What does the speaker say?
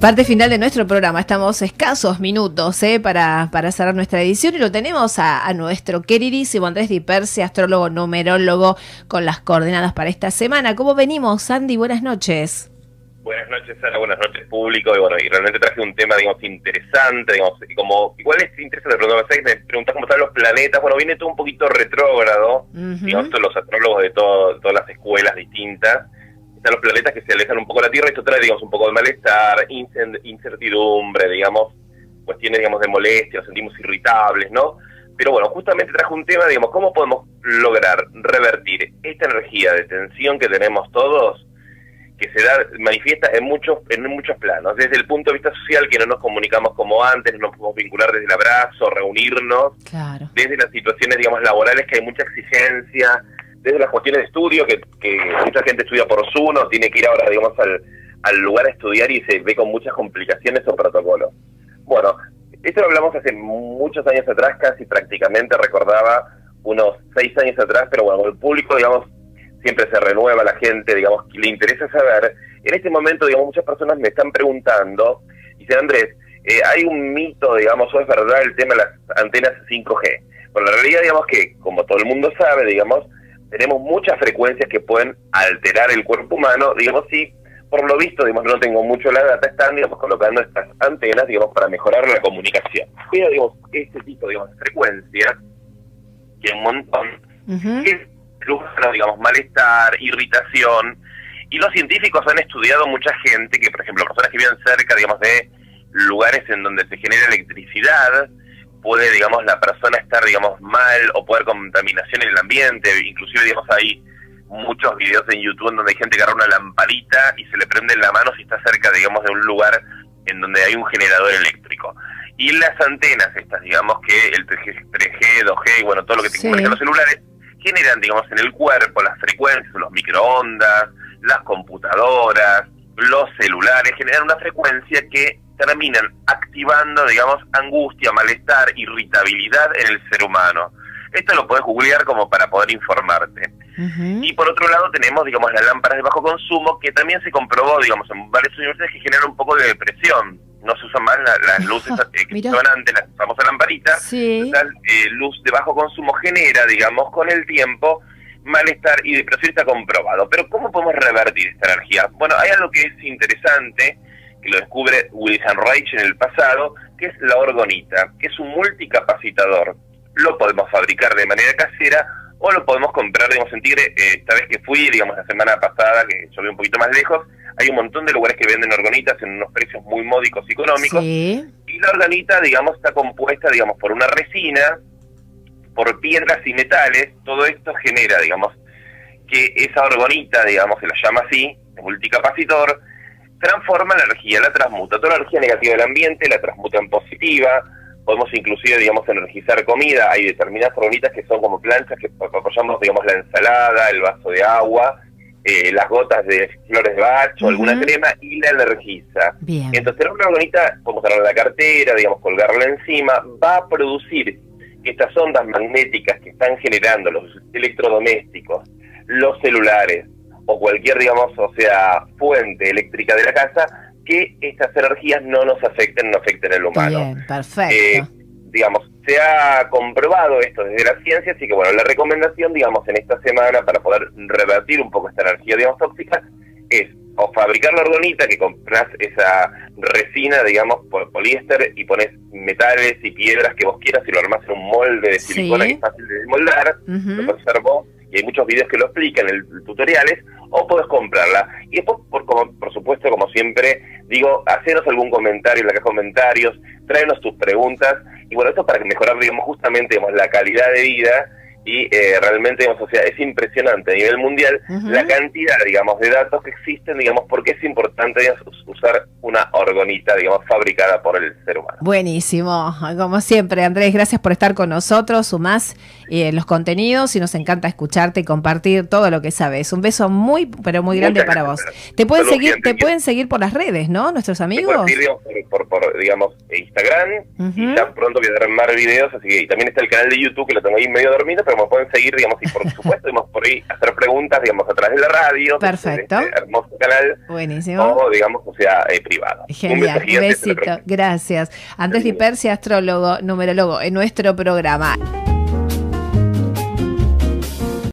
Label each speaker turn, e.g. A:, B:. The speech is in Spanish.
A: Parte final de nuestro programa. Estamos escasos minutos ¿eh? para, para cerrar nuestra edición y lo tenemos a, nuestro queridísimo Andrés Di Persi, astrólogo numerólogo, con las coordenadas para esta semana. ¿Cómo venimos, Andy? Buenas noches.
B: Buenas noches, Sara. Buenas noches, público. Y bueno, y realmente traje un tema, digamos, interesante, digamos, y como, igual es interesante, pero me preguntas cómo están los planetas. Bueno, viene todo un poquito retrógrado, digamos, todos los astrólogos de todo, todas las escuelas distintas los planetas que se alejan un poco de la Tierra, esto trae, digamos, un poco de malestar, incertidumbre, digamos, cuestiones, digamos, de molestia, nos sentimos irritables, ¿no? Pero bueno, justamente trajo un tema, digamos, ¿cómo podemos lograr revertir esta energía de tensión que tenemos todos, que se da, manifiesta en muchos, en muchos planos, desde el punto de vista social, que no nos comunicamos como antes, no nos podemos vincular desde el abrazo, reunirnos, desde las situaciones, digamos, laborales, que hay mucha exigencia, desde las cuestiones de estudio, que, mucha gente estudia por Zoom o tiene que ir ahora, digamos, al, lugar a estudiar y se ve con muchas complicaciones o protocolos. Bueno, esto lo hablamos hace muchos años atrás, casi prácticamente recordaba unos seis años atrás, pero bueno, el público, digamos, siempre se renueva, la gente, digamos, le interesa saber. En este momento, digamos, muchas personas me están preguntando, dicen, Andrés, eh, hay un mito, digamos, o es verdad el tema de las antenas 5G. Bueno, la realidad, digamos, que como todo el mundo sabe, digamos, tenemos muchas frecuencias que pueden alterar el cuerpo humano, digamos, si por lo visto, digamos, no tengo mucho la data, están, digamos, colocando estas antenas, digamos, para mejorar la comunicación. Pero, digamos, este tipo, digamos, de frecuencias, que un montón, que digamos, malestar, irritación, y los científicos han estudiado mucha gente que, por ejemplo, personas que viven cerca, digamos, de lugares en donde se genera electricidad, puede, digamos, la persona estar, digamos, mal o poder contaminación en el ambiente, inclusive, digamos, hay muchos videos en YouTube donde hay gente que agarra una lamparita y se le prende en la mano si está cerca, digamos, de un lugar en donde hay un generador eléctrico. Y las antenas estas, digamos, que el 3G, 2G, y bueno, todo lo que te los celulares, generan, digamos, en el cuerpo las frecuencias, los microondas, las computadoras, los celulares, generan una frecuencia que terminan activando, digamos, angustia, malestar, irritabilidad en el ser humano. Esto lo puedes googlear como para poder informarte. Y por otro lado tenemos, digamos, las lámparas de bajo consumo, que también se comprobó, digamos, en varias universidades que generan un poco de depresión. No se usan más las luces eh, que son antes, las famosas lamparitas. Sí. Eh, luz de bajo consumo genera, digamos, con el tiempo malestar y depresión está comprobado. Pero ¿cómo podemos revertir esta energía? Bueno, hay algo que es interesante, que lo descubre Wilson Reich en el pasado, que es la orgonita, que es un multicapacitador. Lo podemos fabricar de manera casera o lo podemos comprar, digamos, en Tigre. Eh, esta vez que fui, digamos, la semana pasada, que yo vi un poquito más lejos, hay un montón de lugares que venden orgonitas en unos precios muy módicos y económicos. Y la orgonita, digamos, está compuesta, digamos, por una resina, por piedras y metales. Todo esto genera, digamos, que esa orgonita, digamos, se la llama así, multicapacitor, transforma la energía, la transmuta. Toda la energía negativa del ambiente la transmuta en positiva. Podemos inclusive, digamos, energizar comida. Hay determinadas bonitas que son como planchas que apoyamos, digamos, la ensalada, el vaso de agua, eh, las gotas de flores de bacho, alguna crema y la energiza. Bien. Entonces, tener una bonita, podemos en la cartera, digamos, colgarla encima, va a producir estas ondas magnéticas que están generando los electrodomésticos, los celulares, o cualquier, digamos, o sea, fuente eléctrica de la casa, que estas energías no nos afecten, no afecten al humano.
A: Bien, perfecto.
B: Eh, digamos, se ha comprobado esto desde la ciencia, así que bueno, la recomendación, digamos, en esta semana para poder revertir un poco esta energía, digamos, tóxica, es o fabricar la orgonita, que compras esa resina, digamos, por poliéster y pones metales y piedras que vos quieras y lo armás en un molde de silicona que es fácil de desmoldar, lo conservo y hay muchos videos que lo explican en el tutoriales, o puedes comprarla. Y después, por, como, por supuesto, como siempre, digo, haceros algún comentario en la caja de comentarios, tráenos tus preguntas, y bueno, esto para mejorar, digamos, justamente digamos, la calidad de vida y eh, realmente, digamos, o sea, es impresionante a nivel mundial la cantidad, digamos, de datos que existen, digamos, porque es importante usar una orgonita, digamos, fabricada por el ser humano.
A: Buenísimo, como siempre, Andrés, gracias por estar con nosotros, sumás eh, los contenidos y nos encanta escucharte y compartir todo lo que sabes. Un beso muy, pero muy grande para vos. Te pueden seguir, te pueden seguir por las redes, ¿no? Nuestros amigos.
B: por, por, digamos, Instagram, y ya pronto voy a dar más videos, así que y también está el canal de YouTube que lo tengo ahí medio dormido, pero me pueden seguir, digamos, y por supuesto, digamos, por ahí hacer preguntas, digamos, a través de la radio.
A: Perfecto.
B: Este hermoso canal.
A: Buenísimo.
B: O, digamos, o sea, eh, privado.
A: Genial. Un besito. Gracias. Andrés Di Persia, astrólogo, numerólogo, en nuestro programa.